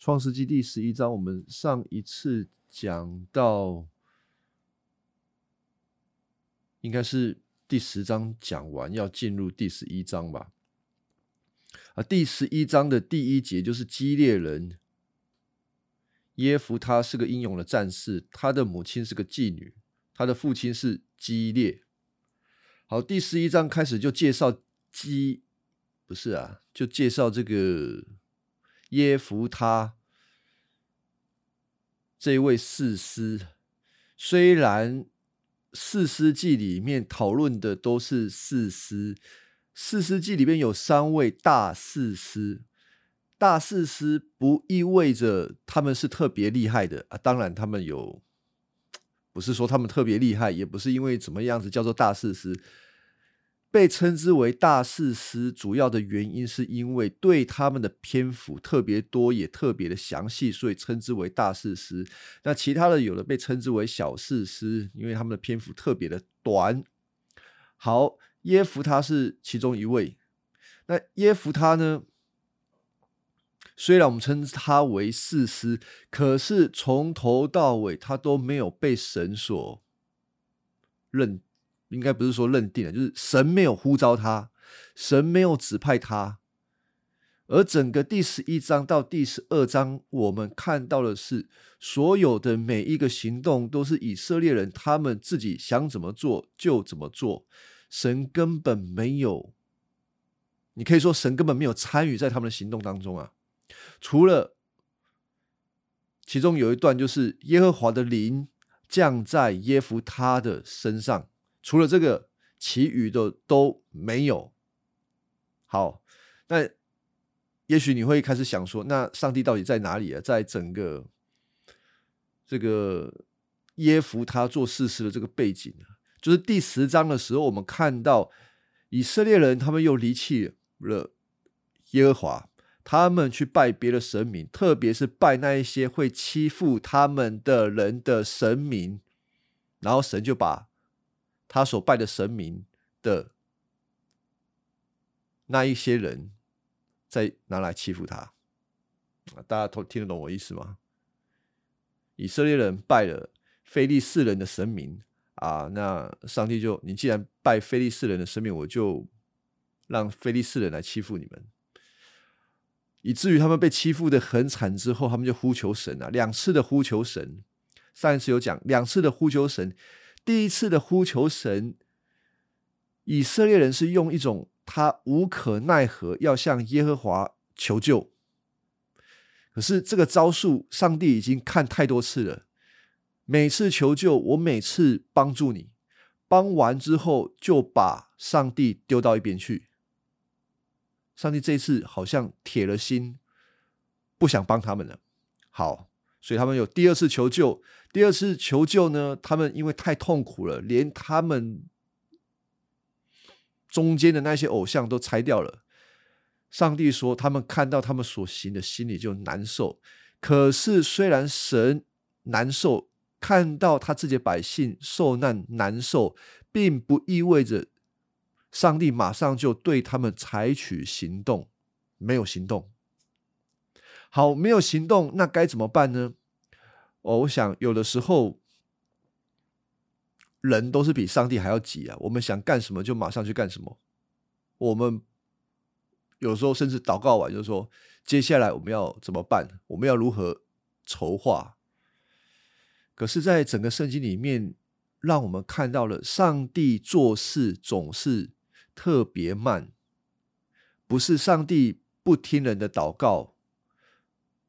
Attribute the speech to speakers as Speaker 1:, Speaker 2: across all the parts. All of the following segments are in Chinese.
Speaker 1: 创世纪第十一章，我们上一次讲到，应该是第十章讲完，要进入第十一章吧。啊，第十一章的第一节就是基列人耶夫，他是个英勇的战士，他的母亲是个妓女，他的父亲是基列。好，第十一章开始就介绍基，不是啊，就介绍这个。耶夫他这位士师，虽然士师记里面讨论的都是士师，士师记里面有三位大士师，大士师不意味着他们是特别厉害的啊。当然，他们有，不是说他们特别厉害，也不是因为怎么样子叫做大士师。被称之为大事师，主要的原因是因为对他们的篇幅特别多，也特别的详细，所以称之为大事师。那其他的有的被称之为小事师，因为他们的篇幅特别的短。好，耶夫他是其中一位。那耶夫他呢？虽然我们称他为士师，可是从头到尾他都没有被神所认。应该不是说认定了，就是神没有呼召他，神没有指派他，而整个第十一章到第十二章，我们看到的是所有的每一个行动都是以色列人他们自己想怎么做就怎么做，神根本没有，你可以说神根本没有参与在他们的行动当中啊，除了其中有一段就是耶和华的灵降在耶夫他的身上。除了这个，其余的都没有。好，那也许你会开始想说，那上帝到底在哪里啊？在整个这个耶夫他做事实的这个背景就是第十章的时候，我们看到以色列人他们又离弃了耶和华，他们去拜别的神明，特别是拜那一些会欺负他们的人的神明，然后神就把。他所拜的神明的那一些人，再拿来欺负他，大家都听得懂我意思吗？以色列人拜了非利士人的神明啊，那上帝就你既然拜非利士人的神明，我就让非利士人来欺负你们，以至于他们被欺负的很惨之后，他们就呼求神啊，两次的呼求神，上一次有讲两次的呼求神。第一次的呼求神，以色列人是用一种他无可奈何要向耶和华求救，可是这个招数，上帝已经看太多次了。每次求救，我每次帮助你，帮完之后就把上帝丢到一边去。上帝这次好像铁了心，不想帮他们了。好。所以他们有第二次求救，第二次求救呢？他们因为太痛苦了，连他们中间的那些偶像都拆掉了。上帝说，他们看到他们所行的，心里就难受。可是虽然神难受，看到他自己的百姓受难难受，并不意味着上帝马上就对他们采取行动，没有行动。好，没有行动，那该怎么办呢？哦，我想有的时候人都是比上帝还要急啊。我们想干什么就马上去干什么。我们有时候甚至祷告完就说：“接下来我们要怎么办？我们要如何筹划？”可是，在整个圣经里面，让我们看到了上帝做事总是特别慢，不是上帝不听人的祷告。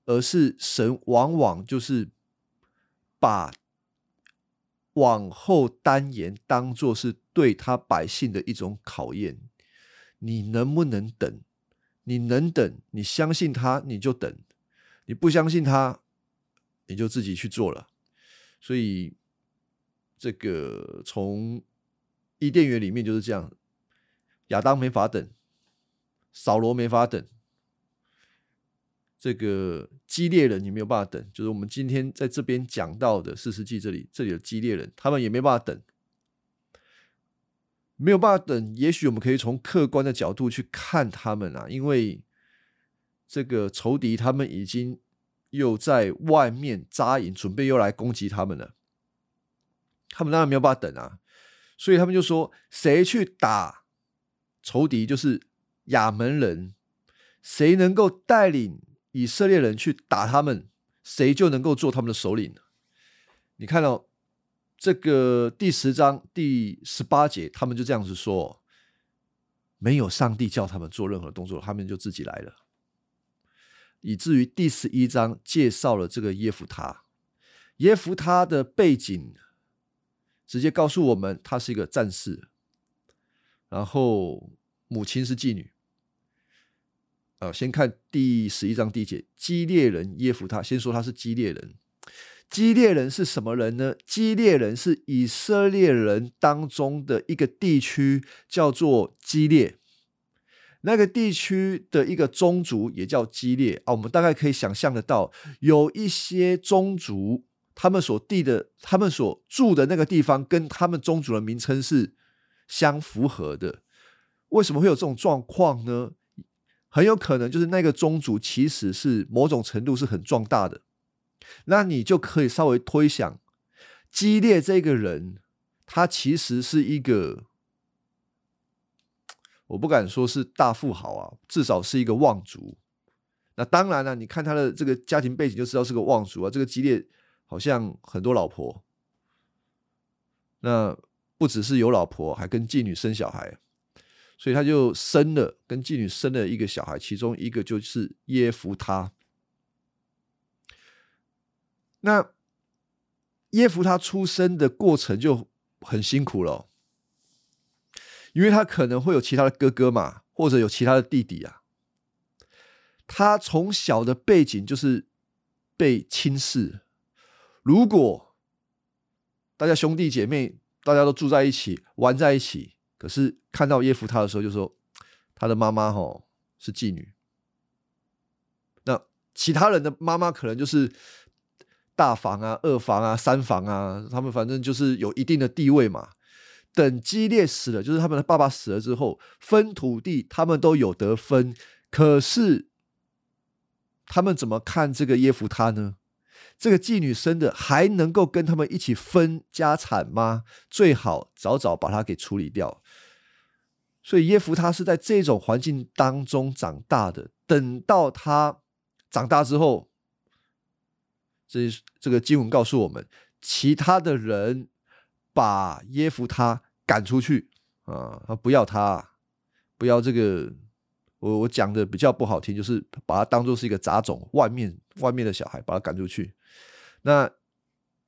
Speaker 1: 而是神往往就是把往后单言当做是对他百姓的一种考验，你能不能等？你能等？你相信他，你就等；你不相信他，你就自己去做了。所以，这个从伊甸园里面就是这样，亚当没法等，扫罗没法等。这个激烈人你没有办法等，就是我们今天在这边讲到的四世纪这里，这里的激烈人，他们也没办法等，没有办法等。也许我们可以从客观的角度去看他们啊，因为这个仇敌他们已经又在外面扎营，准备又来攻击他们了。他们当然没有办法等啊，所以他们就说：谁去打仇敌，就是亚门人；谁能够带领以色列人去打他们，谁就能够做他们的首领。你看到这个第十章第十八节，他们就这样子说：没有上帝叫他们做任何动作，他们就自己来了。以至于第十一章介绍了这个耶夫他，耶夫他的背景。直接告诉我们，他是一个战士，然后母亲是妓女。呃，先看第十一章第一节，基列人耶夫他，先说他是基列人。基列人是什么人呢？基列人是以色列人当中的一个地区，叫做基列。那个地区的一个宗族也叫基列啊。我们大概可以想象得到，有一些宗族。他们所地的，他们所住的那个地方，跟他们宗族的名称是相符合的。为什么会有这种状况呢？很有可能就是那个宗族其实是某种程度是很壮大的。那你就可以稍微推想，激烈这个人，他其实是一个，我不敢说是大富豪啊，至少是一个望族。那当然了，你看他的这个家庭背景就知道是个望族啊。这个激烈。好像很多老婆，那不只是有老婆，还跟妓女生小孩，所以他就生了跟妓女生了一个小孩，其中一个就是耶夫他。那耶夫他出生的过程就很辛苦了，因为他可能会有其他的哥哥嘛，或者有其他的弟弟啊。他从小的背景就是被轻视。如果大家兄弟姐妹大家都住在一起玩在一起，可是看到耶夫他的时候，就说他的妈妈哈是妓女，那其他人的妈妈可能就是大房啊、二房啊、三房啊，他们反正就是有一定的地位嘛。等激烈死了，就是他们的爸爸死了之后，分土地他们都有得分，可是他们怎么看这个耶夫他呢？这个妓女生的还能够跟他们一起分家产吗？最好早早把他给处理掉。所以耶夫他是在这种环境当中长大的。等到他长大之后，这这个经文告诉我们，其他的人把耶夫他赶出去啊，他不要他，不要这个。我我讲的比较不好听，就是把他当做是一个杂种，外面外面的小孩，把他赶出去。那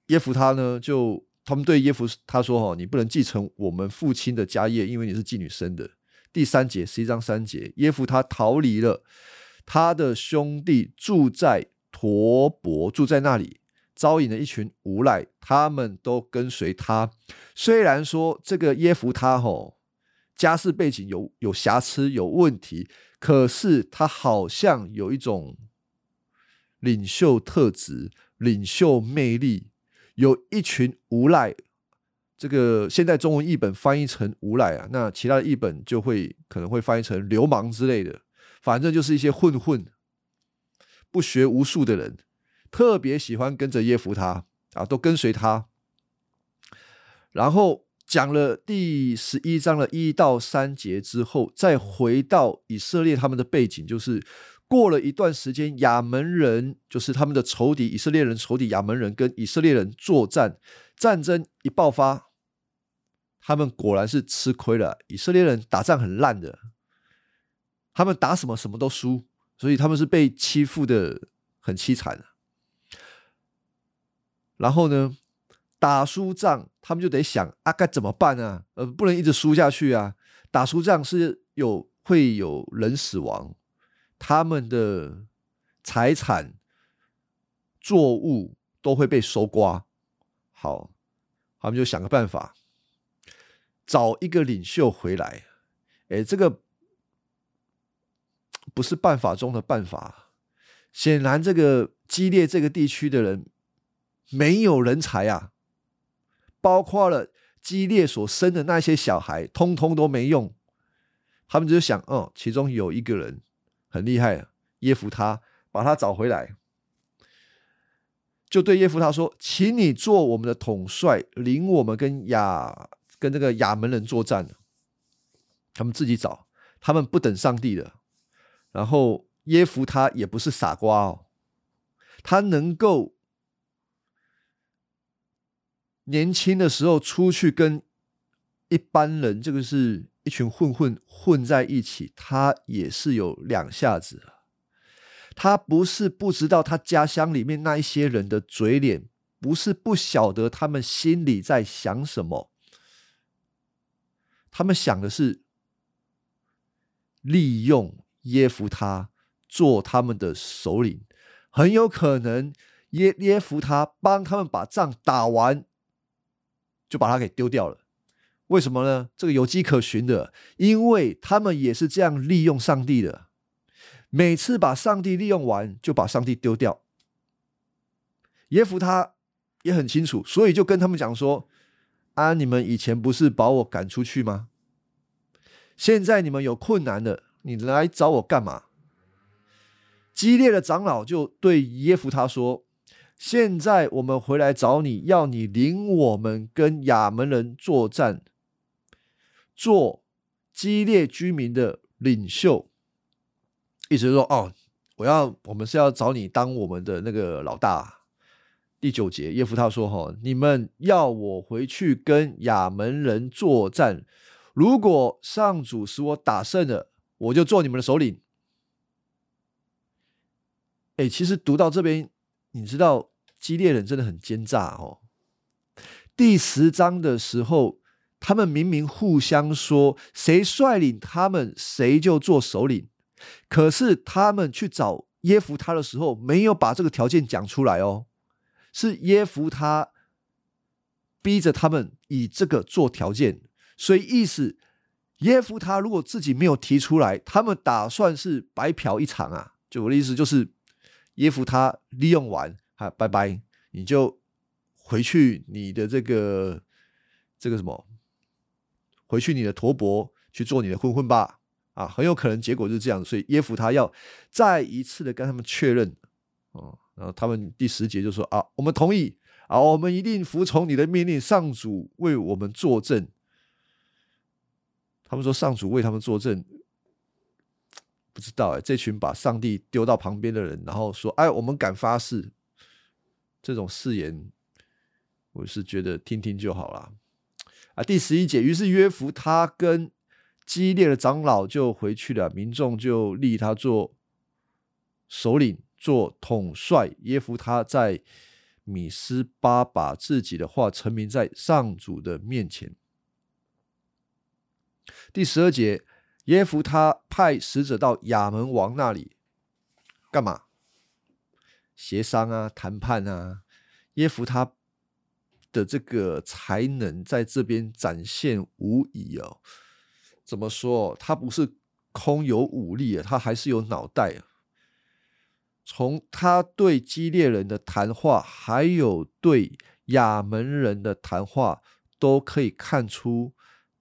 Speaker 1: 耶夫他呢？就他们对耶夫他说：“哈，你不能继承我们父亲的家业，因为你是妓女生的。”第三节十一章三节，耶夫他逃离了，他的兄弟住在陀伯，住在那里，招引了一群无赖，他们都跟随他。虽然说这个耶夫他吼家世背景有有瑕疵有问题，可是他好像有一种领袖特质。领袖魅力，有一群无赖。这个现在中文译本翻译成无赖啊，那其他的译本就会可能会翻译成流氓之类的。反正就是一些混混，不学无术的人，特别喜欢跟着耶夫他啊，都跟随他。然后讲了第十一章的一到三节之后，再回到以色列他们的背景，就是。过了一段时间，亚门人就是他们的仇敌，以色列人仇敌亚门人跟以色列人作战，战争一爆发，他们果然是吃亏了。以色列人打仗很烂的，他们打什么什么都输，所以他们是被欺负的很凄惨。然后呢，打输仗，他们就得想啊，该怎么办啊？呃，不能一直输下去啊。打输仗是有会有人死亡。他们的财产、作物都会被收刮。好，他们就想个办法，找一个领袖回来。哎，这个不是办法中的办法。显然，这个激烈这个地区的人没有人才啊，包括了激烈所生的那些小孩，通通都没用。他们就想，哦，其中有一个人。很厉害，耶夫他把他找回来，就对耶夫他说：“请你做我们的统帅，领我们跟亚跟这个亚门人作战。”他们自己找，他们不等上帝的。然后耶夫他也不是傻瓜哦，他能够年轻的时候出去跟一般人，这个是一群混混混在一起，他也是有两下子。他不是不知道他家乡里面那一些人的嘴脸，不是不晓得他们心里在想什么。他们想的是利用耶夫他做他们的首领，很有可能耶耶夫他帮他们把仗打完，就把他给丢掉了。为什么呢？这个有迹可循的，因为他们也是这样利用上帝的。每次把上帝利用完，就把上帝丢掉。耶夫他也很清楚，所以就跟他们讲说：“啊，你们以前不是把我赶出去吗？现在你们有困难了，你来找我干嘛？”激烈的长老就对耶夫他说：“现在我们回来找你，要你领我们跟亚门人作战，做激烈居民的领袖。”意思是说，哦，我要，我们是要找你当我们的那个老大。第九节，耶夫他说：“哈，你们要我回去跟亚门人作战，如果上主使我打胜了，我就做你们的首领。”哎，其实读到这边，你知道基列人真的很奸诈哦。第十章的时候，他们明明互相说，谁率领他们，谁就做首领。可是他们去找耶夫他的时候，没有把这个条件讲出来哦，是耶夫他逼着他们以这个做条件，所以意思耶夫他如果自己没有提出来，他们打算是白嫖一场啊。就我的意思就是耶夫他利用完哈，拜拜，你就回去你的这个这个什么，回去你的陀伯去做你的混混吧。啊，很有可能结果就是这样，所以耶夫他要再一次的跟他们确认，哦，然后他们第十节就说啊，我们同意啊，我们一定服从你的命令，上主为我们作证。他们说上主为他们作证，不知道哎，这群把上帝丢到旁边的人，然后说哎，我们敢发誓，这种誓言，我是觉得听听就好了。啊，第十一节，于是约夫他跟。激烈的长老就回去了，民众就立他做首领、做统帅。耶夫他在米斯巴把自己的话陈明在上主的面前。第十二节，耶夫他派使者到亚门王那里干嘛？协商啊，谈判啊。耶夫他的这个才能在这边展现无疑哦。怎么说？他不是空有武力啊，他还是有脑袋啊。从他对激烈人的谈话，还有对亚门人的谈话，都可以看出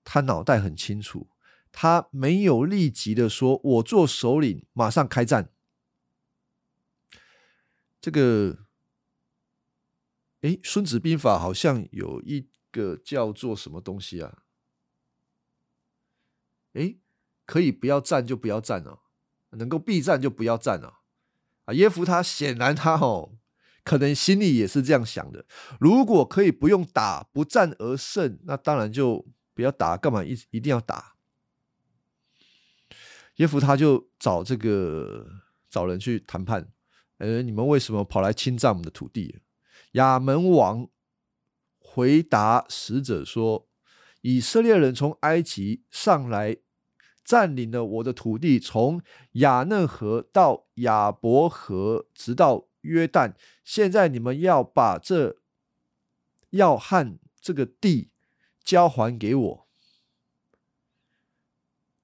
Speaker 1: 他脑袋很清楚。他没有立即的说：“我做首领，马上开战。”这个，哎，《孙子兵法》好像有一个叫做什么东西啊？哎，可以不要战就不要战了，能够避战就不要战了。啊，耶夫他显然他哦，可能心里也是这样想的。如果可以不用打，不战而胜，那当然就不要打，干嘛一一定要打？耶夫他就找这个找人去谈判。呃，你们为什么跑来侵占我们的土地？亚门王回答使者说。以色列人从埃及上来，占领了我的土地，从亚嫩河到亚伯河，直到约旦。现在你们要把这要汉这个地交还给我。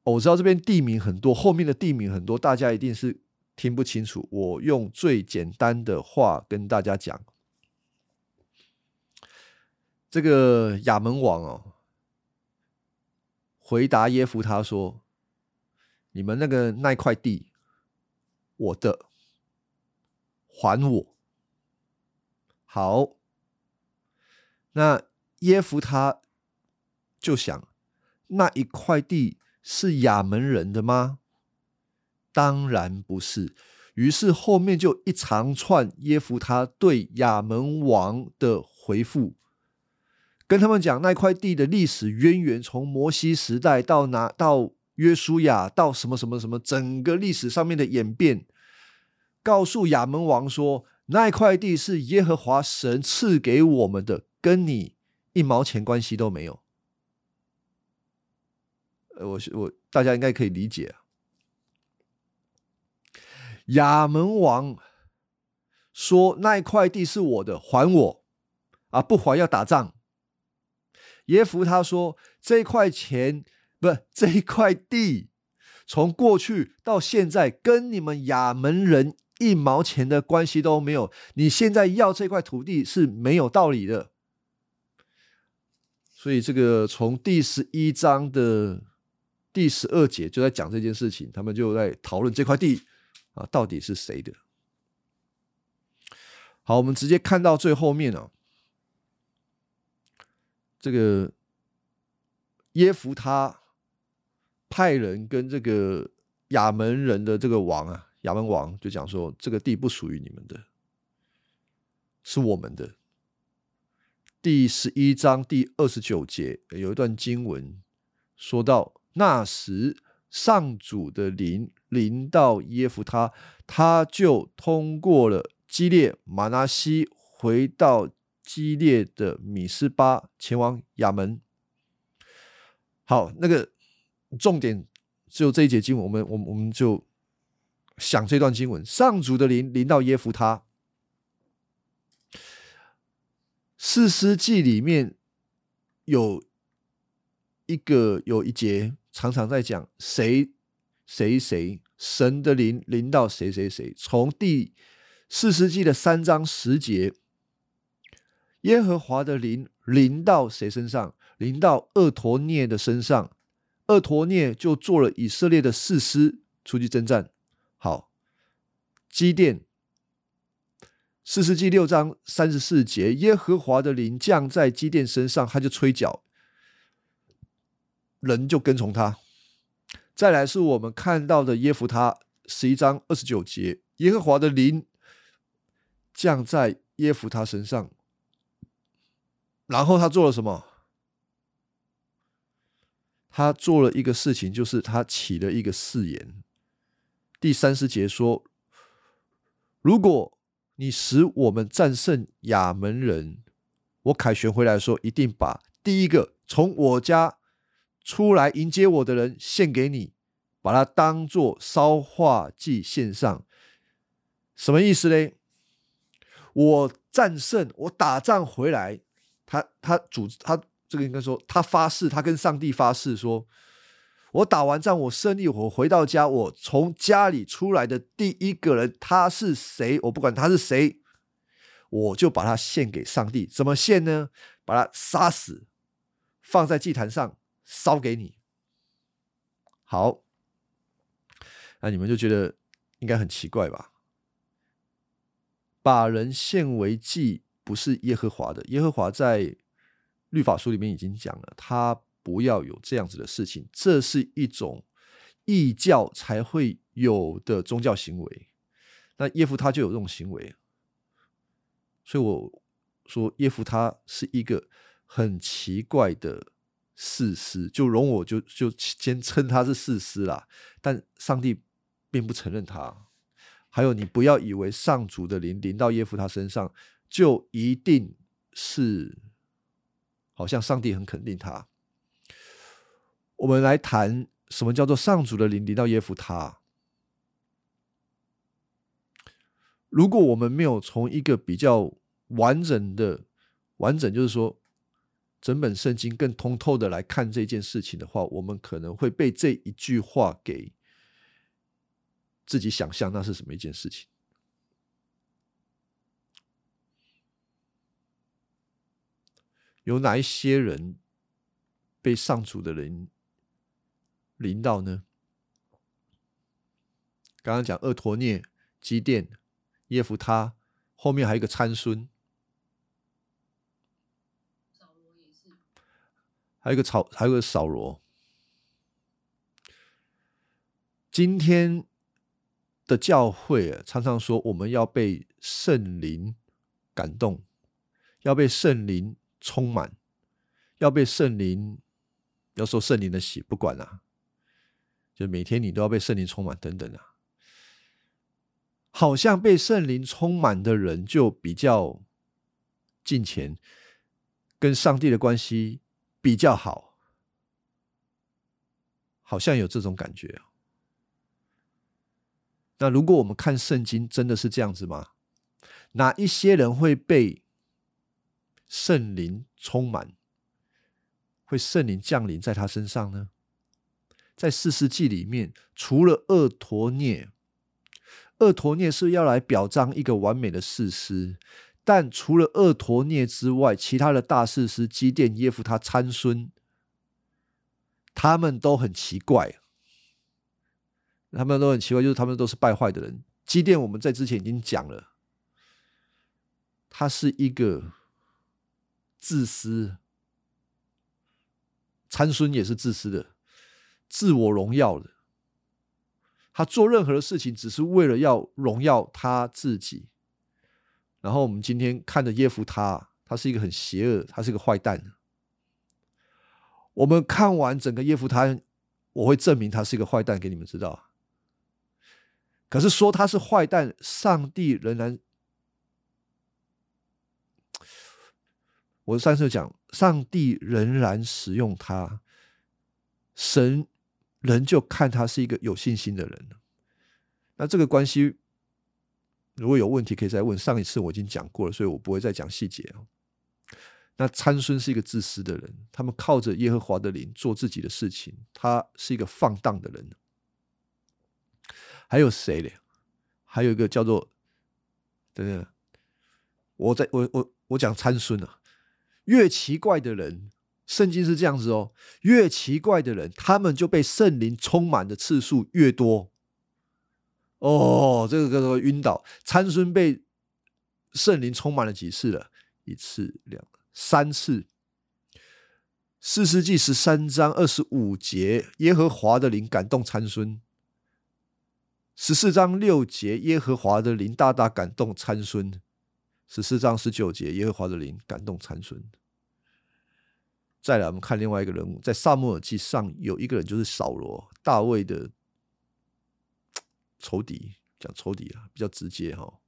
Speaker 1: 我知道这边地名很多，后面的地名很多，大家一定是听不清楚。我用最简单的话跟大家讲：这个亚门王哦。回答耶夫他说：“你们那个那块地，我的，还我。好，那耶夫他就想，那一块地是亚门人的吗？当然不是。于是后面就一长串耶夫他对亚门王的回复，跟他们讲那块地的历史渊源，从摩西时代到拿到约书亚，到什么什么什么，整个历史上面的演变，告诉亚门王说，那块地是耶和华神赐给我们的，跟你一毛钱关系都没有。呃，我我大家应该可以理解啊。亚门王说：“那一块地是我的，还我！啊，不还要打仗。”耶夫他说：“这块钱不，这一块地，从过去到现在，跟你们亚门人一毛钱的关系都没有。你现在要这块土地是没有道理的。”所以，这个从第十一章的第十二节就在讲这件事情，他们就在讨论这块地。啊，到底是谁的？好，我们直接看到最后面啊，这个耶夫他派人跟这个亚门人的这个王啊，亚门王就讲说，这个地不属于你们的，是我们的。第十一章第二十九节有一段经文说到，那时上主的灵。临到耶夫他，他就通过了基列马拿西，回到激烈的米斯巴，前往亚门。好，那个重点只有这一节经文，我们我们我们就想这段经文：上主的灵临到耶夫他。四诗记里面有一个有一节，常常在讲谁。谁谁神的灵临到谁谁谁？从第四世纪的三章十节，耶和华的灵临到谁身上？临到厄陀涅的身上，厄陀涅就做了以色列的士师出去征战。好，基甸四世纪六章三十四节，耶和华的灵降在基甸身上，他就吹角，人就跟从他。再来是我们看到的耶夫他十一章二十九节，耶和华的灵降在耶夫他身上，然后他做了什么？他做了一个事情，就是他起了一个誓言。第三十节说：“如果你使我们战胜亚门人，我凯旋回来说，一定把第一个从我家。”出来迎接我的人献给你，把它当做烧化祭献上，什么意思呢？我战胜，我打仗回来，他他主他这个应该说他发誓，他跟上帝发誓说，我打完仗，我胜利，我回到家，我从家里出来的第一个人他是谁？我不管他是谁，我就把他献给上帝。怎么献呢？把他杀死，放在祭坛上。烧给你，好，那你们就觉得应该很奇怪吧？把人献为祭不是耶和华的，耶和华在律法书里面已经讲了，他不要有这样子的事情，这是一种异教才会有的宗教行为。那耶夫他就有这种行为，所以我说耶夫他是一个很奇怪的。事师就容我就就先称他是事师啦，但上帝并不承认他。还有，你不要以为上主的灵临到耶夫他身上，就一定是好像上帝很肯定他。我们来谈什么叫做上主的灵临到耶夫他。如果我们没有从一个比较完整的完整，就是说。整本圣经更通透的来看这件事情的话，我们可能会被这一句话给自己想象，那是什么一件事情？有哪一些人被上主的人临到呢？刚刚讲厄陀涅、基甸、耶夫他，后面还有一个参孙，还有一个扫，还有个扫罗。今天的教会常常说，我们要被圣灵感动，要被圣灵充满，要被圣灵要受圣灵的洗，不管啊，就每天你都要被圣灵充满，等等啊，好像被圣灵充满的人就比较近前，跟上帝的关系比较好，好像有这种感觉那如果我们看圣经，真的是这样子吗？哪一些人会被圣灵充满，会圣灵降临在他身上呢？在四世纪里面，除了厄陀涅，厄陀涅是要来表彰一个完美的事师，但除了厄陀涅之外，其他的大事师基甸、耶夫他参孙，他们都很奇怪。他们都很奇怪，就是他们都是败坏的人。基甸我们在之前已经讲了，他是一个自私，参孙也是自私的，自我荣耀的。他做任何的事情，只是为了要荣耀他自己。然后我们今天看的耶夫他，他是一个很邪恶，他是一个坏蛋。我们看完整个耶夫他，我会证明他是一个坏蛋给你们知道。可是说他是坏蛋，上帝仍然，我上次讲，上帝仍然使用他，神仍旧看他是一个有信心的人。那这个关系如果有问题，可以再问。上一次我已经讲过了，所以我不会再讲细节。那参孙是一个自私的人，他们靠着耶和华的灵做自己的事情，他是一个放荡的人。还有谁呢？还有一个叫做……等等，我在我我我讲参孙啊，越奇怪的人，圣经是这样子哦，越奇怪的人，他们就被圣灵充满的次数越多。哦，这个叫做晕倒。参孙被圣灵充满了几次了？一次、两、三次。四世纪十三章二十五节，耶和华的灵感动参孙。十四章六节，耶和华的灵大大感动参孙。十四章十九节，耶和华的灵感动参孙。再来，我们看另外一个人物，在萨母尔记上有一个人，就是扫罗，大卫的 仇敌，讲仇敌啊，比较直接哈。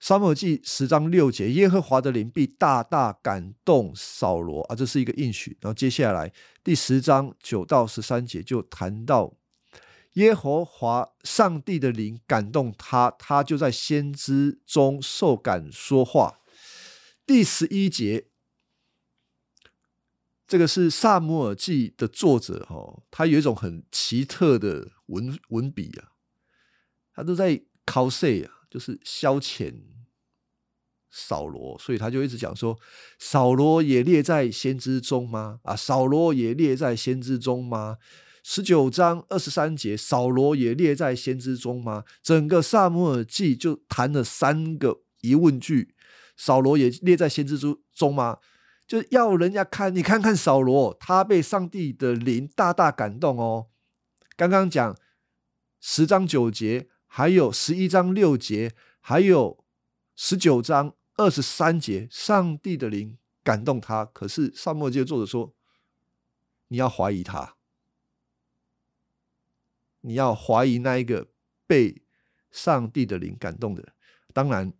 Speaker 1: 沙漠记十章六节，耶和华的灵必大大感动扫罗啊，这是一个应许。然后接下来第十章九到十三节就谈到。耶和华上帝的灵感动他，他就在先知中受感说话。第十一节，这个是萨姆尔记的作者哈，他有一种很奇特的文文笔啊，他都在 cos 啊，就是消遣扫罗，所以他就一直讲说，扫罗也列在先知中吗？啊，扫罗也列在先知中吗？十九章二十三节，扫罗也列在先知中吗？整个萨姆尔记就谈了三个疑问句：扫罗也列在先知中中吗？就要人家看，你看看扫罗，他被上帝的灵大大感动哦。刚刚讲十章九节，还有十一章六节，还有十九章二十三节，上帝的灵感动他。可是萨母尔记作者说，你要怀疑他。你要怀疑那一个被上帝的灵感动的，当然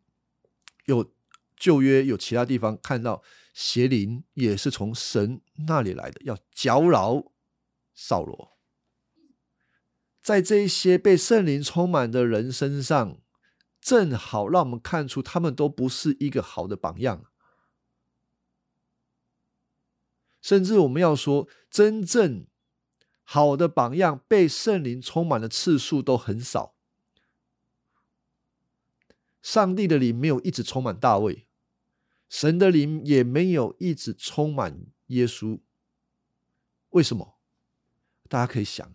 Speaker 1: 有旧约有其他地方看到邪灵也是从神那里来的，要搅扰扫罗。在这些被圣灵充满的人身上，正好让我们看出他们都不是一个好的榜样，甚至我们要说真正。好的榜样被圣灵充满的次数都很少。上帝的灵没有一直充满大卫，神的灵也没有一直充满耶稣。为什么？大家可以想，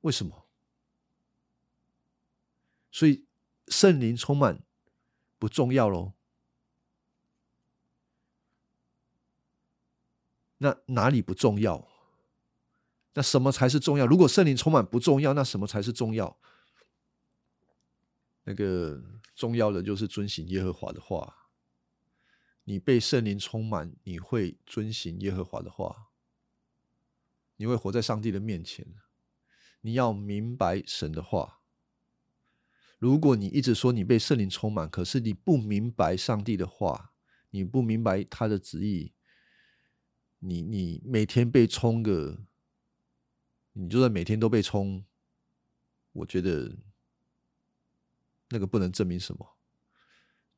Speaker 1: 为什么？所以圣灵充满不重要喽。那哪里不重要？那什么才是重要？如果圣灵充满不重要，那什么才是重要？那个重要的就是遵行耶和华的话。你被圣灵充满，你会遵行耶和华的话，你会活在上帝的面前。你要明白神的话。如果你一直说你被圣灵充满，可是你不明白上帝的话，你不明白他的旨意，你你每天被充个，你就算每天都被充，我觉得那个不能证明什么，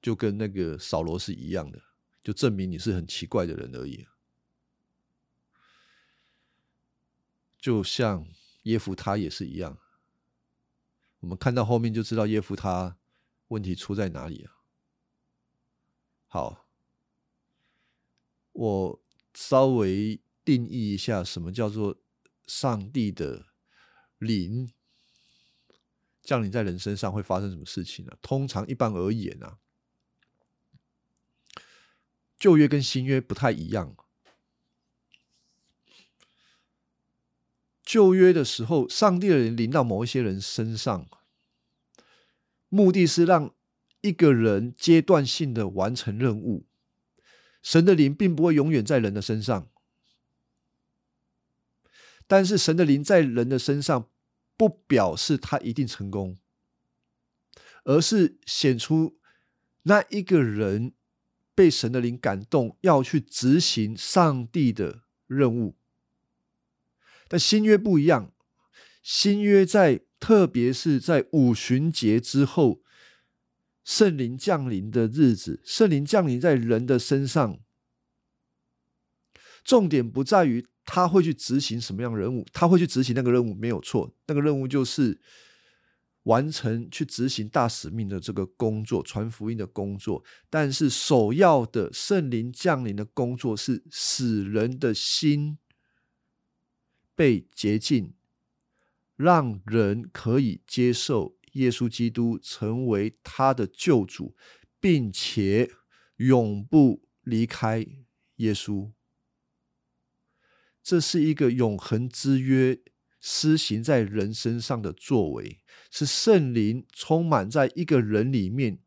Speaker 1: 就跟那个扫罗是一样的。就证明你是很奇怪的人而已。就像耶夫他也是一样，我们看到后面就知道耶夫他问题出在哪里啊。好，我稍微定义一下，什么叫做上帝的灵降临在人身上会发生什么事情呢？通常一般而言啊。旧约跟新约不太一样。旧约的时候，上帝的人临到某一些人身上，目的是让一个人阶段性的完成任务。神的灵并不会永远在人的身上，但是神的灵在人的身上，不表示他一定成功，而是显出那一个人。被神的灵感动，要去执行上帝的任务。但新约不一样，新约在特别是在五旬节之后，圣灵降临的日子，圣灵降临在人的身上。重点不在于他会去执行什么样的任务，他会去执行那个任务没有错，那个任务就是。完成去执行大使命的这个工作，传福音的工作。但是首要的圣灵降临的工作是使人的心被洁净，让人可以接受耶稣基督成为他的救主，并且永不离开耶稣。这是一个永恒之约。施行在人身上的作为，是圣灵充满在一个人里面，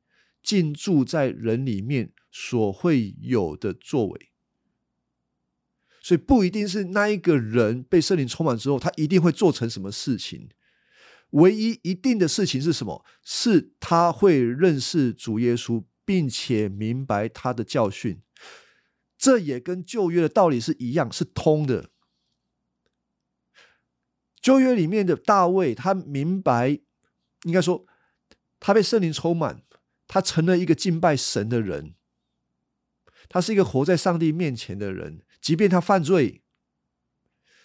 Speaker 1: 进驻在人里面所会有的作为。所以不一定是那一个人被圣灵充满之后，他一定会做成什么事情。唯一一定的事情是什么？是他会认识主耶稣，并且明白他的教训。这也跟旧约的道理是一样，是通的。旧约里面的大卫，他明白，应该说，他被圣灵充满，他成了一个敬拜神的人，他是一个活在上帝面前的人。即便他犯罪，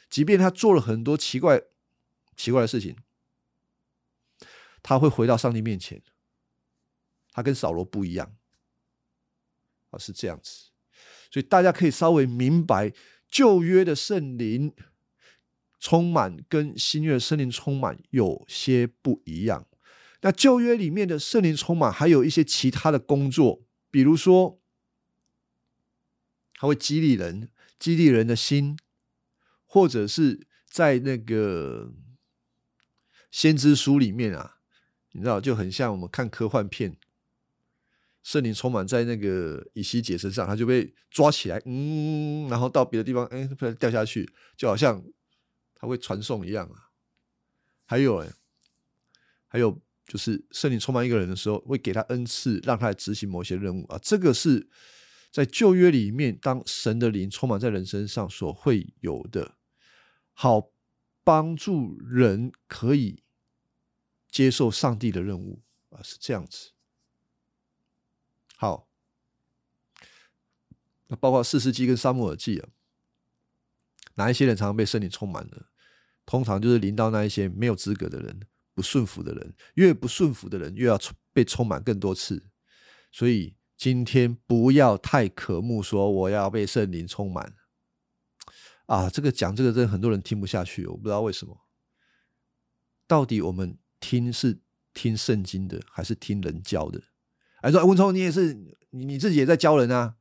Speaker 1: 即便他做了很多奇怪、奇怪的事情，他会回到上帝面前。他跟扫罗不一样，啊，是这样子。所以大家可以稍微明白旧约的圣灵。充满跟新约的圣灵充满有些不一样。那旧约里面的圣灵充满还有一些其他的工作，比如说，他会激励人，激励人的心，或者是在那个先知书里面啊，你知道就很像我们看科幻片，圣灵充满在那个以西结身上，他就被抓起来，嗯，然后到别的地方，哎，掉下去，就好像。他会传送一样啊，还有哎，还有就是圣灵充满一个人的时候，会给他恩赐，让他来执行某些任务啊。这个是在旧约里面，当神的灵充满在人身上所会有的，好帮助人可以接受上帝的任务啊，是这样子。好，那包括四世纪跟沙漠耳记啊，哪一些人常常被圣灵充满呢？通常就是临到那一些没有资格的人、不顺服的人，越不顺服的人越要被充满更多次。所以今天不要太渴慕说我要被圣灵充满啊！这个讲这个真的很多人听不下去，我不知道为什么。到底我们听是听圣经的，还是听人教的？哎，说文聪，你也是你你自己也在教人啊！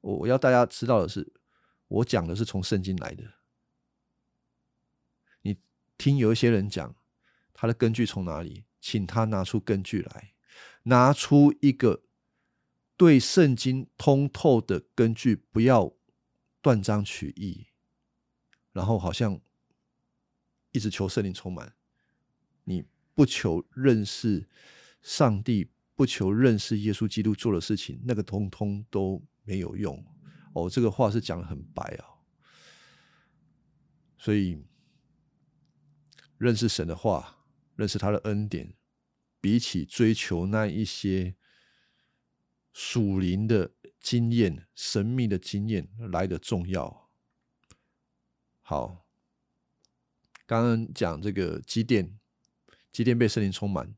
Speaker 1: 我要大家知道的是，我讲的是从圣经来的。你听有一些人讲他的根据从哪里，请他拿出根据来，拿出一个对圣经通透的根据，不要断章取义，然后好像一直求圣灵充满，你不求认识上帝，不求认识耶稣基督做的事情，那个通通都没有用。哦，这个话是讲的很白啊，所以认识神的话，认识他的恩典，比起追求那一些属灵的经验、神秘的经验来的重要。好，刚刚讲这个积电，积电被圣灵充满，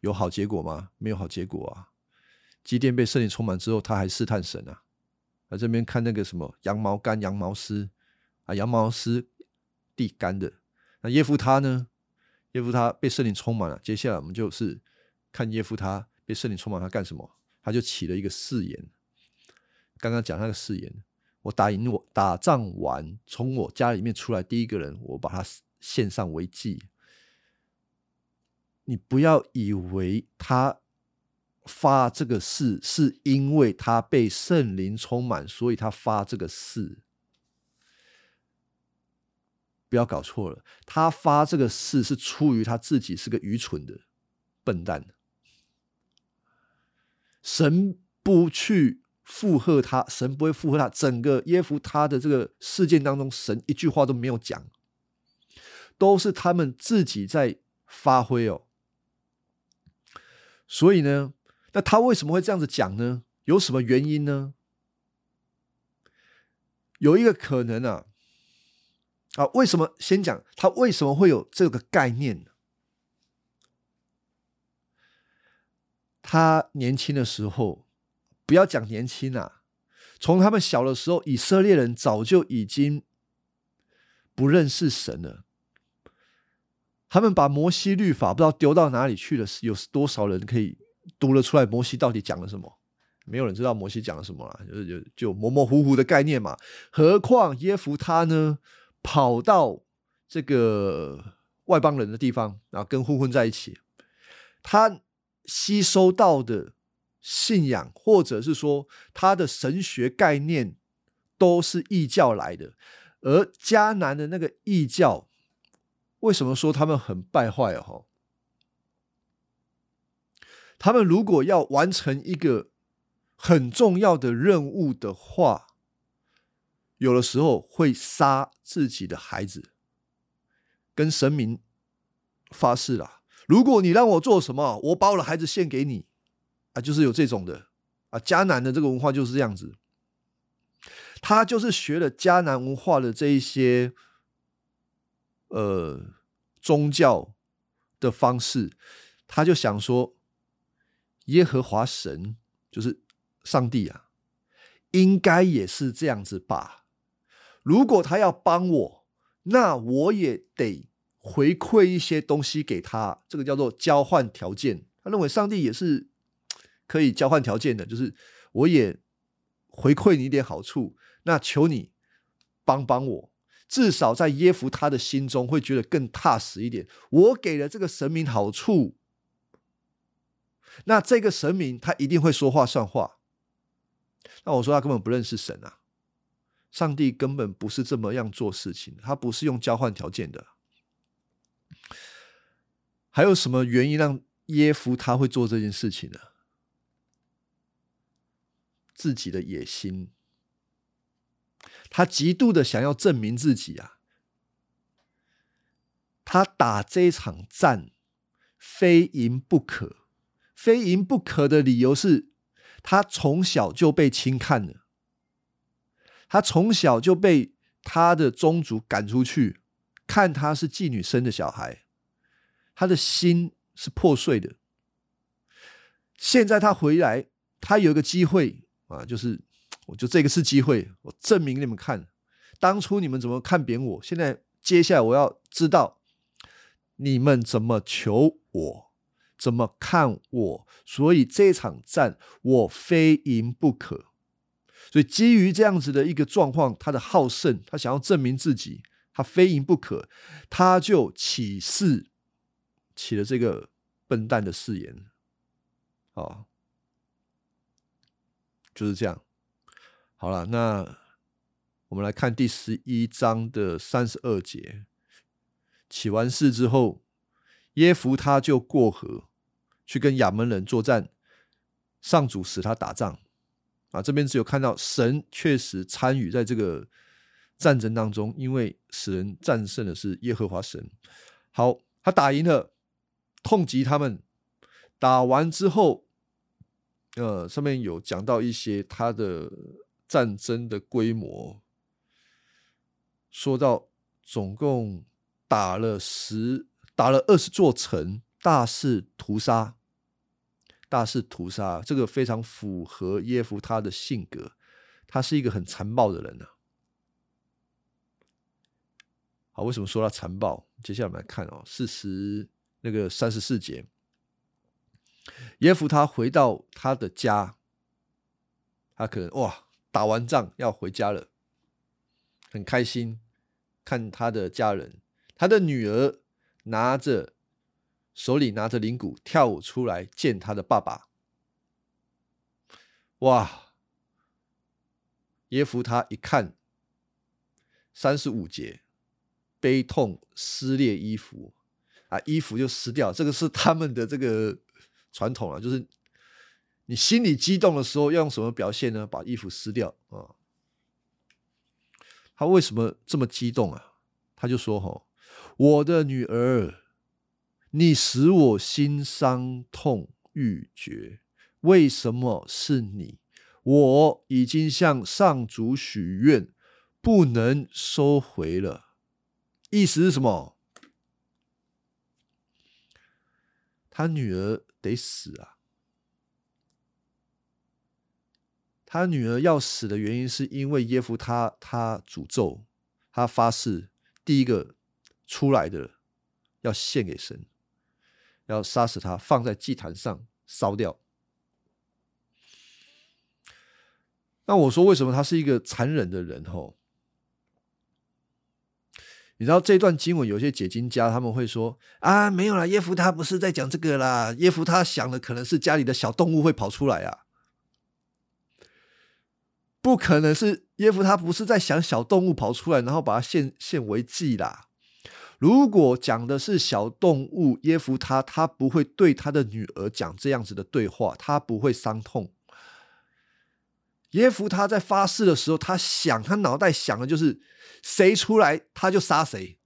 Speaker 1: 有好结果吗？没有好结果啊！积电被圣灵充满之后，他还试探神啊。啊，这边看那个什么羊毛干、羊毛湿啊，羊毛湿地干的。那耶夫他呢？耶夫他被圣灵充满了。接下来我们就是看耶夫他被圣灵充满，他干什么？他就起了一个誓言。刚刚讲那个誓言，我打赢我打仗完，从我家里面出来第一个人，我把他献上为祭。你不要以为他。发这个誓是因为他被圣灵充满，所以他发这个誓。不要搞错了，他发这个誓是出于他自己是个愚蠢的笨蛋。神不去附和他，神不会附和他。整个耶夫他的这个事件当中，神一句话都没有讲，都是他们自己在发挥哦。所以呢？那他为什么会这样子讲呢？有什么原因呢？有一个可能啊，啊，为什么先讲他为什么会有这个概念呢？他年轻的时候，不要讲年轻啊，从他们小的时候，以色列人早就已经不认识神了。他们把摩西律法不知道丢到哪里去了，有多少人可以？读得出来，摩西到底讲了什么？没有人知道摩西讲了什么了，就是就就模模糊糊的概念嘛。何况耶夫他呢，跑到这个外邦人的地方，然后跟混混在一起，他吸收到的信仰，或者是说他的神学概念，都是异教来的。而迦南的那个异教，为什么说他们很败坏哦？他们如果要完成一个很重要的任务的话，有的时候会杀自己的孩子，跟神明发誓了：如果你让我做什么，我把我的孩子献给你啊！就是有这种的啊，迦南的这个文化就是这样子。他就是学了迦南文化的这一些呃宗教的方式，他就想说。耶和华神就是上帝啊，应该也是这样子吧？如果他要帮我，那我也得回馈一些东西给他，这个叫做交换条件。他认为上帝也是可以交换条件的，就是我也回馈你一点好处，那求你帮帮我，至少在耶夫他的心中会觉得更踏实一点。我给了这个神明好处。那这个神明他一定会说话算话。那我说他根本不认识神啊，上帝根本不是这么样做事情，他不是用交换条件的。还有什么原因让耶夫他会做这件事情呢？自己的野心，他极度的想要证明自己啊，他打这场战非赢不可。非赢不可的理由是，他从小就被轻看了，他从小就被他的宗族赶出去，看他是妓女生的小孩，他的心是破碎的。现在他回来，他有一个机会啊，就是我就这个是机会，我证明你们看，当初你们怎么看扁我，现在接下来我要知道你们怎么求我。怎么看我？所以这场战我非赢不可。所以基于这样子的一个状况，他的好胜，他想要证明自己，他非赢不可，他就起誓起了这个笨蛋的誓言，哦，就是这样。好了，那我们来看第十一章的三十二节。起完誓之后，耶夫他就过河去跟亚门人作战，上主使他打仗。啊，这边只有看到神确实参与在这个战争当中，因为使人战胜的是耶和华神。好，他打赢了，痛击他们。打完之后，呃，上面有讲到一些他的。战争的规模，说到总共打了十，打了二十座城，大肆屠杀，大肆屠杀，这个非常符合耶夫他的性格，他是一个很残暴的人呢。好，为什么说他残暴？接下来我们来看哦，四十那个三十四节，耶夫他回到他的家，他可能哇。打完仗要回家了，很开心，看他的家人，他的女儿拿着手里拿着铃鼓跳舞出来见他的爸爸。哇！耶夫他一看三十五节，悲痛撕裂衣服啊，衣服就撕掉，这个是他们的这个传统啊，就是。你心里激动的时候要用什么表现呢？把衣服撕掉啊！他为什么这么激动啊？他就说：“吼，我的女儿，你使我心伤痛欲绝。为什么是你？我已经向上主许愿，不能收回了。意思是什么？他女儿得死啊！”他女儿要死的原因，是因为耶夫他他诅咒他发誓，第一个出来的要献给神，要杀死他，放在祭坛上烧掉。那我说，为什么他是一个残忍的人？吼，你知道这段经文，有些解经家他们会说啊，没有啦，耶夫他不是在讲这个啦，耶夫他想的可能是家里的小动物会跑出来啊。不可能是耶夫，他不是在想小动物跑出来，然后把它献献为祭啦。如果讲的是小动物，耶夫他他不会对他的女儿讲这样子的对话，他不会伤痛。耶夫他在发誓的时候，他想，他脑袋想的就是谁出来他就杀谁。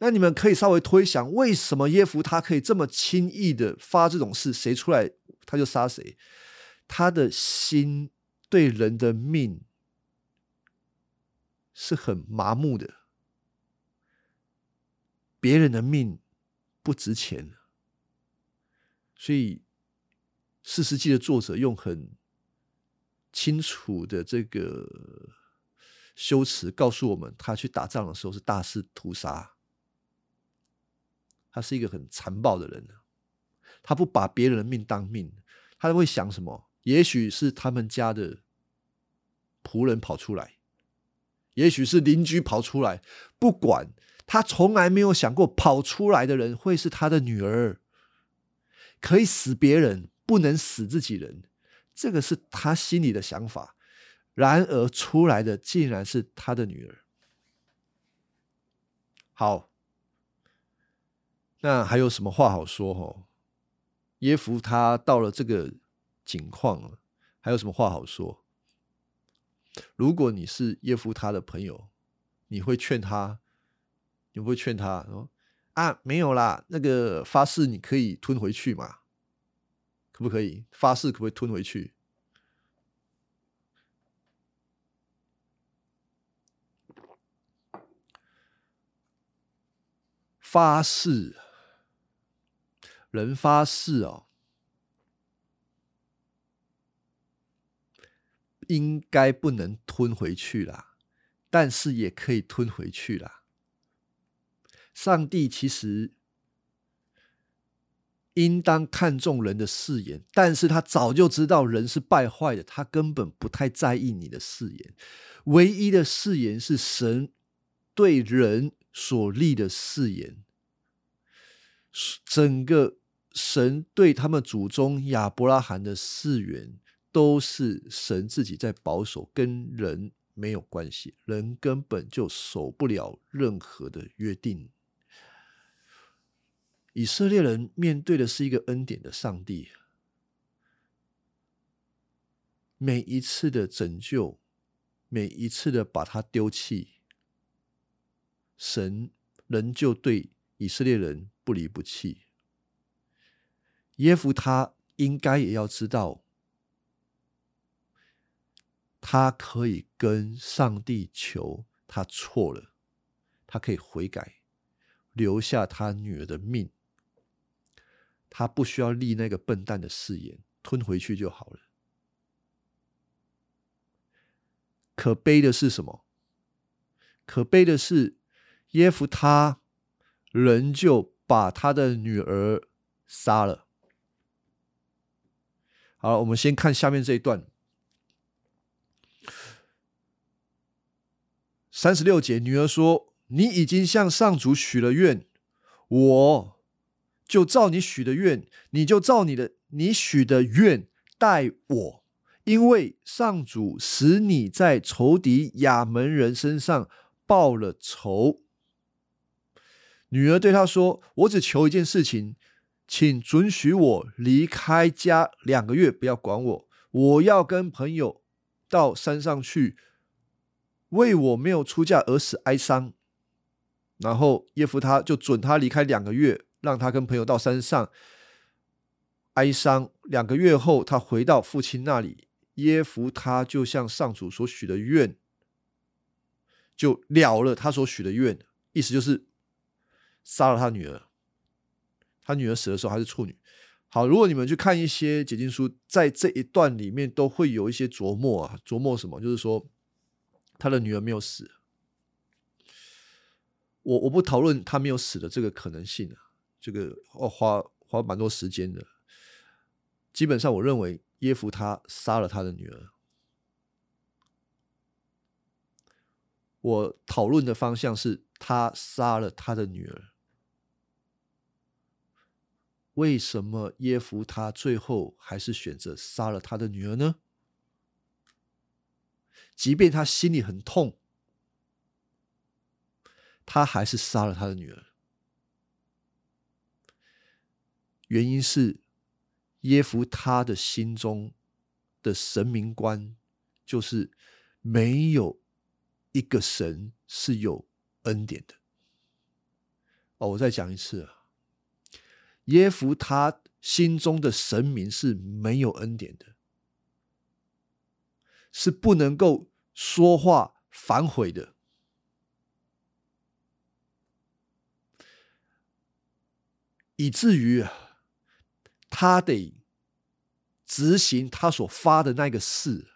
Speaker 1: 那你们可以稍微推想，为什么耶夫他可以这么轻易的发这种誓，谁出来他就杀谁？他的心对人的命是很麻木的，别人的命不值钱，所以四世纪的作者用很清楚的这个修辞告诉我们，他去打仗的时候是大肆屠杀，他是一个很残暴的人，他不把别人的命当命，他会想什么？也许是他们家的仆人跑出来，也许是邻居跑出来，不管他从来没有想过跑出来的人会是他的女儿，可以死别人，不能死自己人，这个是他心里的想法。然而出来的竟然是他的女儿。好，那还有什么话好说？哦，耶夫他到了这个。情况了，还有什么话好说？如果你是耶夫他的朋友，你会劝他，你会劝他说：“啊，没有啦，那个发誓你可以吞回去嘛？可不可以？发誓可不可以吞回去？发誓，人发誓哦。”应该不能吞回去啦，但是也可以吞回去啦。上帝其实应当看重人的誓言，但是他早就知道人是败坏的，他根本不太在意你的誓言。唯一的誓言是神对人所立的誓言。整个神对他们祖宗亚伯拉罕的誓言，都是神自己在保守，跟人没有关系，人根本就守不了任何的约定。以色列人面对的是一个恩典的上帝，每一次的拯救，每一次的把他丢弃，神仍旧对以色列人不离不弃。耶夫他应该也要知道，他可以跟上帝求，他错了，他可以悔改，留下他女儿的命。他不需要立那个笨蛋的誓言，吞回去就好了。可悲的是什么？可悲的是耶夫他仍旧把他的女儿杀了。好，我们先看下面这一段，三十六节，女儿说：“你已经向上主许了愿，我。”就照你许的愿，你就照你的你许的愿待我，因为上主使你在仇敌亚门人身上报了仇。女儿对他说：“我只求一件事情，请准许我离开家两个月，不要管我。我要跟朋友到山上去，为我没有出嫁而死哀伤。”然后耶夫他就准他离开两个月。让他跟朋友到山上哀伤。两个月后，他回到父亲那里，耶夫他就向上主所许的愿，就了了他所许的愿，意思就是杀了他女儿。他女儿死的时候还是处女。好，如果你们去看一些解经书，在这一段里面都会有一些琢磨啊，琢磨什么？就是说他的女儿没有死。我我不讨论他没有死的这个可能性啊。这个哦，花花蛮多时间的。基本上，我认为耶夫他杀了他的女儿。我讨论的方向是他杀了他的女儿。为什么耶夫他最后还是选择杀了他的女儿呢？即便他心里很痛，他还是杀了他的女儿。原因是耶夫他的心中的神明观，就是没有一个神是有恩典的。哦，我再讲一次啊，耶夫他心中的神明是没有恩典的，是不能够说话反悔的，以至于。他得执行他所发的那个誓，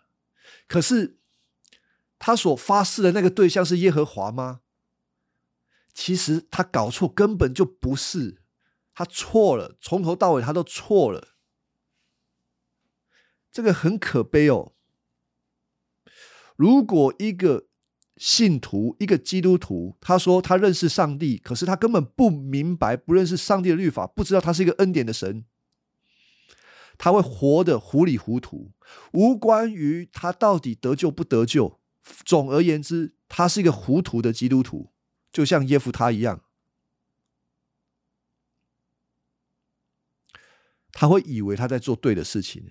Speaker 1: 可是他所发誓的那个对象是耶和华吗？其实他搞错，根本就不是，他错了，从头到尾他都错了，这个很可悲哦。如果一个信徒，一个基督徒，他说他认识上帝，可是他根本不明白，不认识上帝的律法，不知道他是一个恩典的神。他会活得糊里糊涂，无关于他到底得救不得救。总而言之，他是一个糊涂的基督徒，就像耶夫他一样。他会以为他在做对的事情，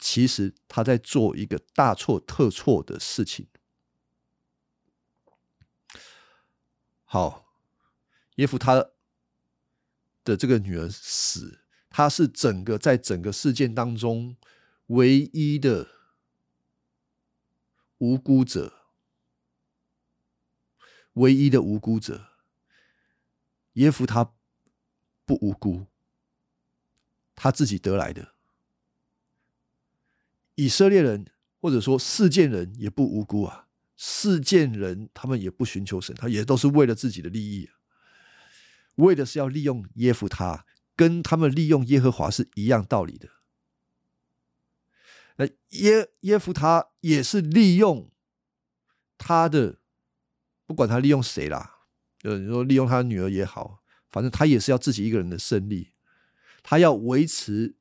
Speaker 1: 其实他在做一个大错特错的事情。好，耶夫他的这个女儿死。他是整个在整个事件当中唯一的无辜者，唯一的无辜者。耶夫他不无辜，他自己得来的。以色列人或者说世件人也不无辜啊，世件人他们也不寻求神，他也都是为了自己的利益，为的是要利用耶夫他。跟他们利用耶和华是一样道理的。那耶耶夫他也是利用他的，不管他利用谁啦，呃，你说利用他的女儿也好，反正他也是要自己一个人的胜利，他要维持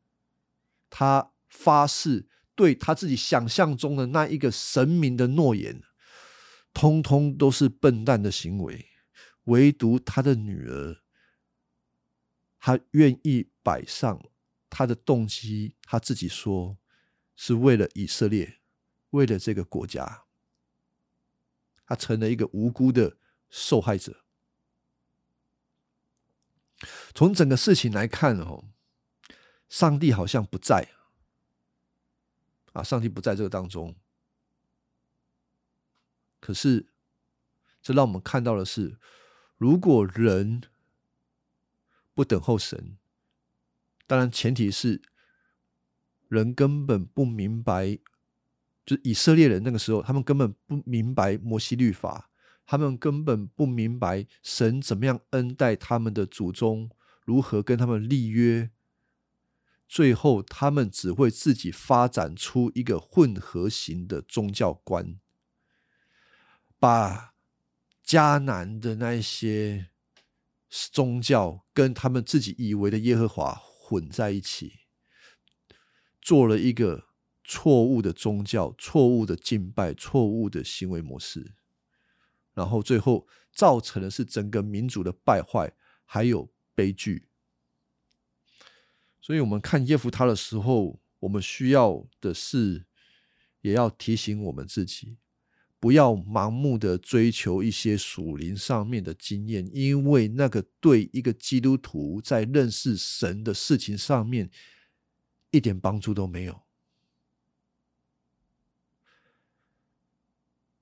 Speaker 1: 他发誓对他自己想象中的那一个神明的诺言，通通都是笨蛋的行为，唯独他的女儿。他愿意摆上他的动机，他自己说是为了以色列，为了这个国家，他成了一个无辜的受害者。从整个事情来看哦，上帝好像不在上帝不在这个当中。可是，这让我们看到的是，如果人。不等候神，当然前提是人根本不明白，就是以色列人那个时候，他们根本不明白摩西律法，他们根本不明白神怎么样恩待他们的祖宗，如何跟他们立约，最后他们只会自己发展出一个混合型的宗教观，把迦南的那些。宗教跟他们自己以为的耶和华混在一起，做了一个错误的宗教、错误的敬拜、错误的行为模式，然后最后造成的是整个民族的败坏，还有悲剧。所以，我们看耶夫他的时候，我们需要的是，也要提醒我们自己。不要盲目的追求一些属灵上面的经验，因为那个对一个基督徒在认识神的事情上面一点帮助都没有。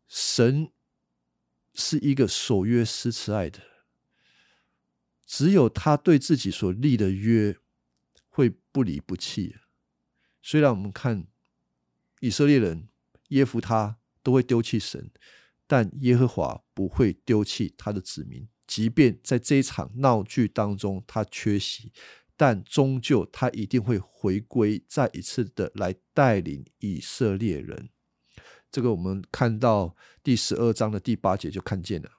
Speaker 1: 神是一个守约施慈爱的，只有他对自己所立的约不离不弃。虽然我们看以色列人耶夫他。都会丢弃神，但耶和华不会丢弃他的子民。即便在这一场闹剧当中，他缺席，但终究他一定会回归，再一次的来带领以色列人。这个我们看到第十二章的第八节就看见了，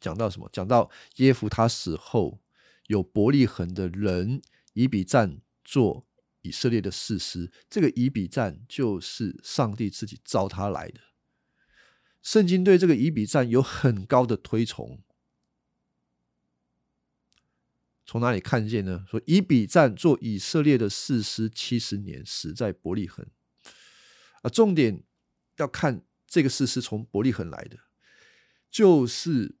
Speaker 1: 讲到什么？讲到耶夫他死后，有伯利恒的人以比战做。以色列的士师，这个以比战就是上帝自己召他来的。圣经对这个以比战有很高的推崇。从哪里看见呢？说以比战做以色列的士师七十年，死在伯利恒。啊，重点要看这个士师从伯利恒来的，就是。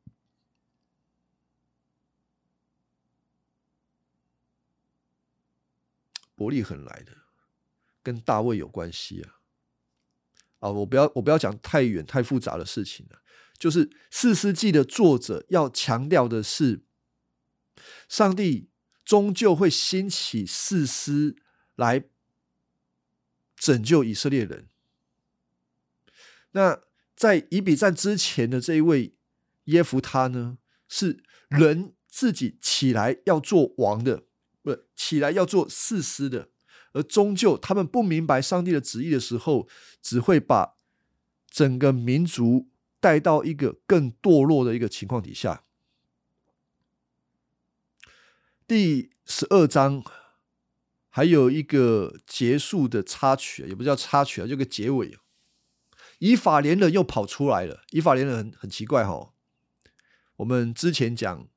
Speaker 1: 伯利恒来的，跟大卫有关系啊！啊，我不要，我不要讲太远、太复杂的事情了。就是《四世纪》的作者要强调的是，上帝终究会兴起四师来拯救以色列人。那在以比战之前的这一位耶夫他呢，是人自己起来要做王的。起来要做事师的，而终究他们不明白上帝的旨意的时候，只会把整个民族带到一个更堕落的一个情况底下。第十二章还有一个结束的插曲，也不叫插曲啊，就个结尾。以法连人又跑出来了，以法连人很很奇怪哈。我们之前讲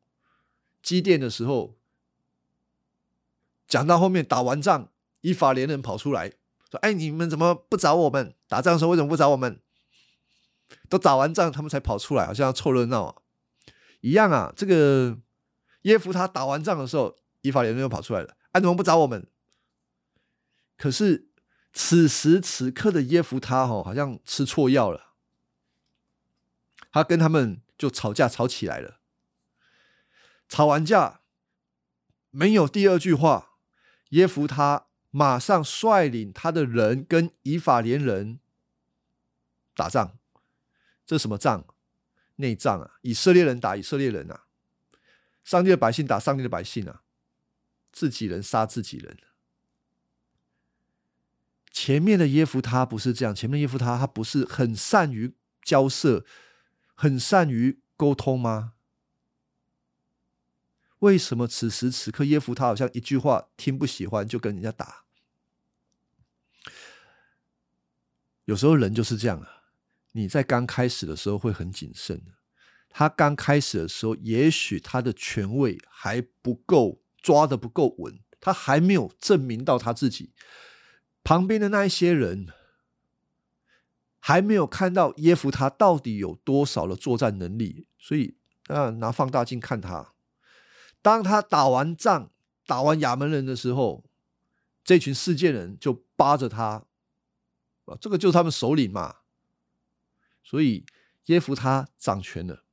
Speaker 1: 基甸的时候。讲到后面打完仗，以法连人跑出来说：“哎，你们怎么不找我们？打仗的时候为什么不找我们？都打完仗，他们才跑出来，好像要凑热闹啊，一样啊。这个耶夫他打完仗的时候，以法连人又跑出来了，哎，怎么不找我们？可是此时此刻的耶夫他哈，好像吃错药了，他跟他们就吵架吵起来了，吵完架没有第二句话。”耶夫他马上率领他的人跟以法连人打仗，这什么仗？内仗啊！以色列人打以色列人啊！上帝的百姓打上帝的百姓啊！自己人杀自己人。前面的耶夫他不是这样，前面耶夫他他不是很善于交涉，很善于沟通吗？为什么此时此刻耶夫他好像一句话听不喜欢就跟人家打？有时候人就是这样啊，你在刚开始的时候会很谨慎他刚开始的时候，也许他的权位还不够抓的不够稳，他还没有证明到他自己。旁边的那一些人还没有看到耶夫他到底有多少的作战能力，所以啊，拿放大镜看他。当他打完仗、打完亚门人的时候，这群世界人就扒着他啊，这个就是他们首领嘛。所以耶夫他掌权了，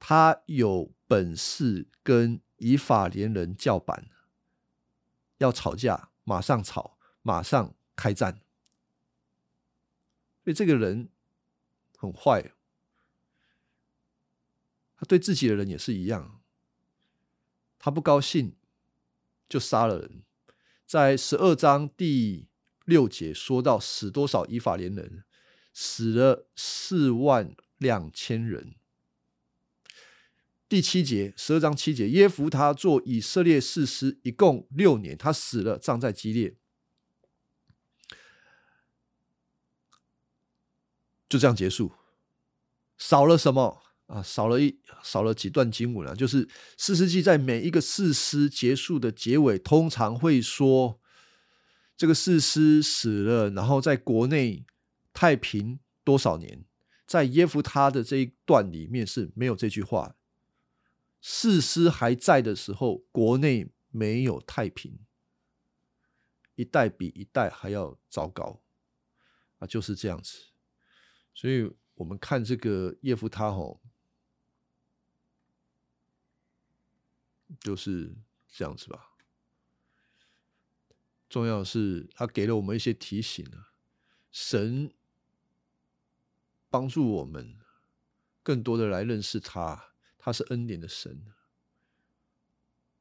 Speaker 1: 他有本事跟以法连人叫板，要吵架马上吵。马上开战，所以这个人很坏，他对自己的人也是一样，他不高兴就杀了人。在十二章第六节说到死多少以法连人，死了四万两千人。第七节十二章七节，耶夫他做以色列士师一共六年，他死了，葬在基列。就这样结束，少了什么啊？少了一少了几段经文啊？就是四世纪在每一个四师结束的结尾，通常会说这个四师死了，然后在国内太平多少年？在耶夫他的这一段里面是没有这句话。四师还在的时候，国内没有太平，一代比一代还要糟糕啊，就是这样子。所以我们看这个耶夫他吼，就是这样子吧。重要的是他给了我们一些提醒啊，神帮助我们更多的来认识他，他是恩典的神，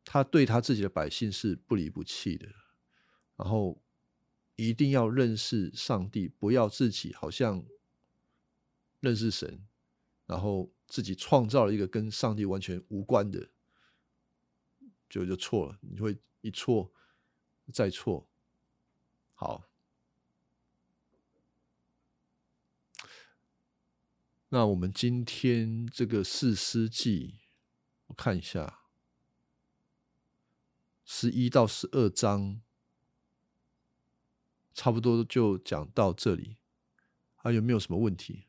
Speaker 1: 他对他自己的百姓是不离不弃的，然后一定要认识上帝，不要自己好像。认识神，然后自己创造了一个跟上帝完全无关的，就就错了。你会一错再错。好，那我们今天这个四师记，我看一下，十一到十二章，差不多就讲到这里。还有没有什么问题？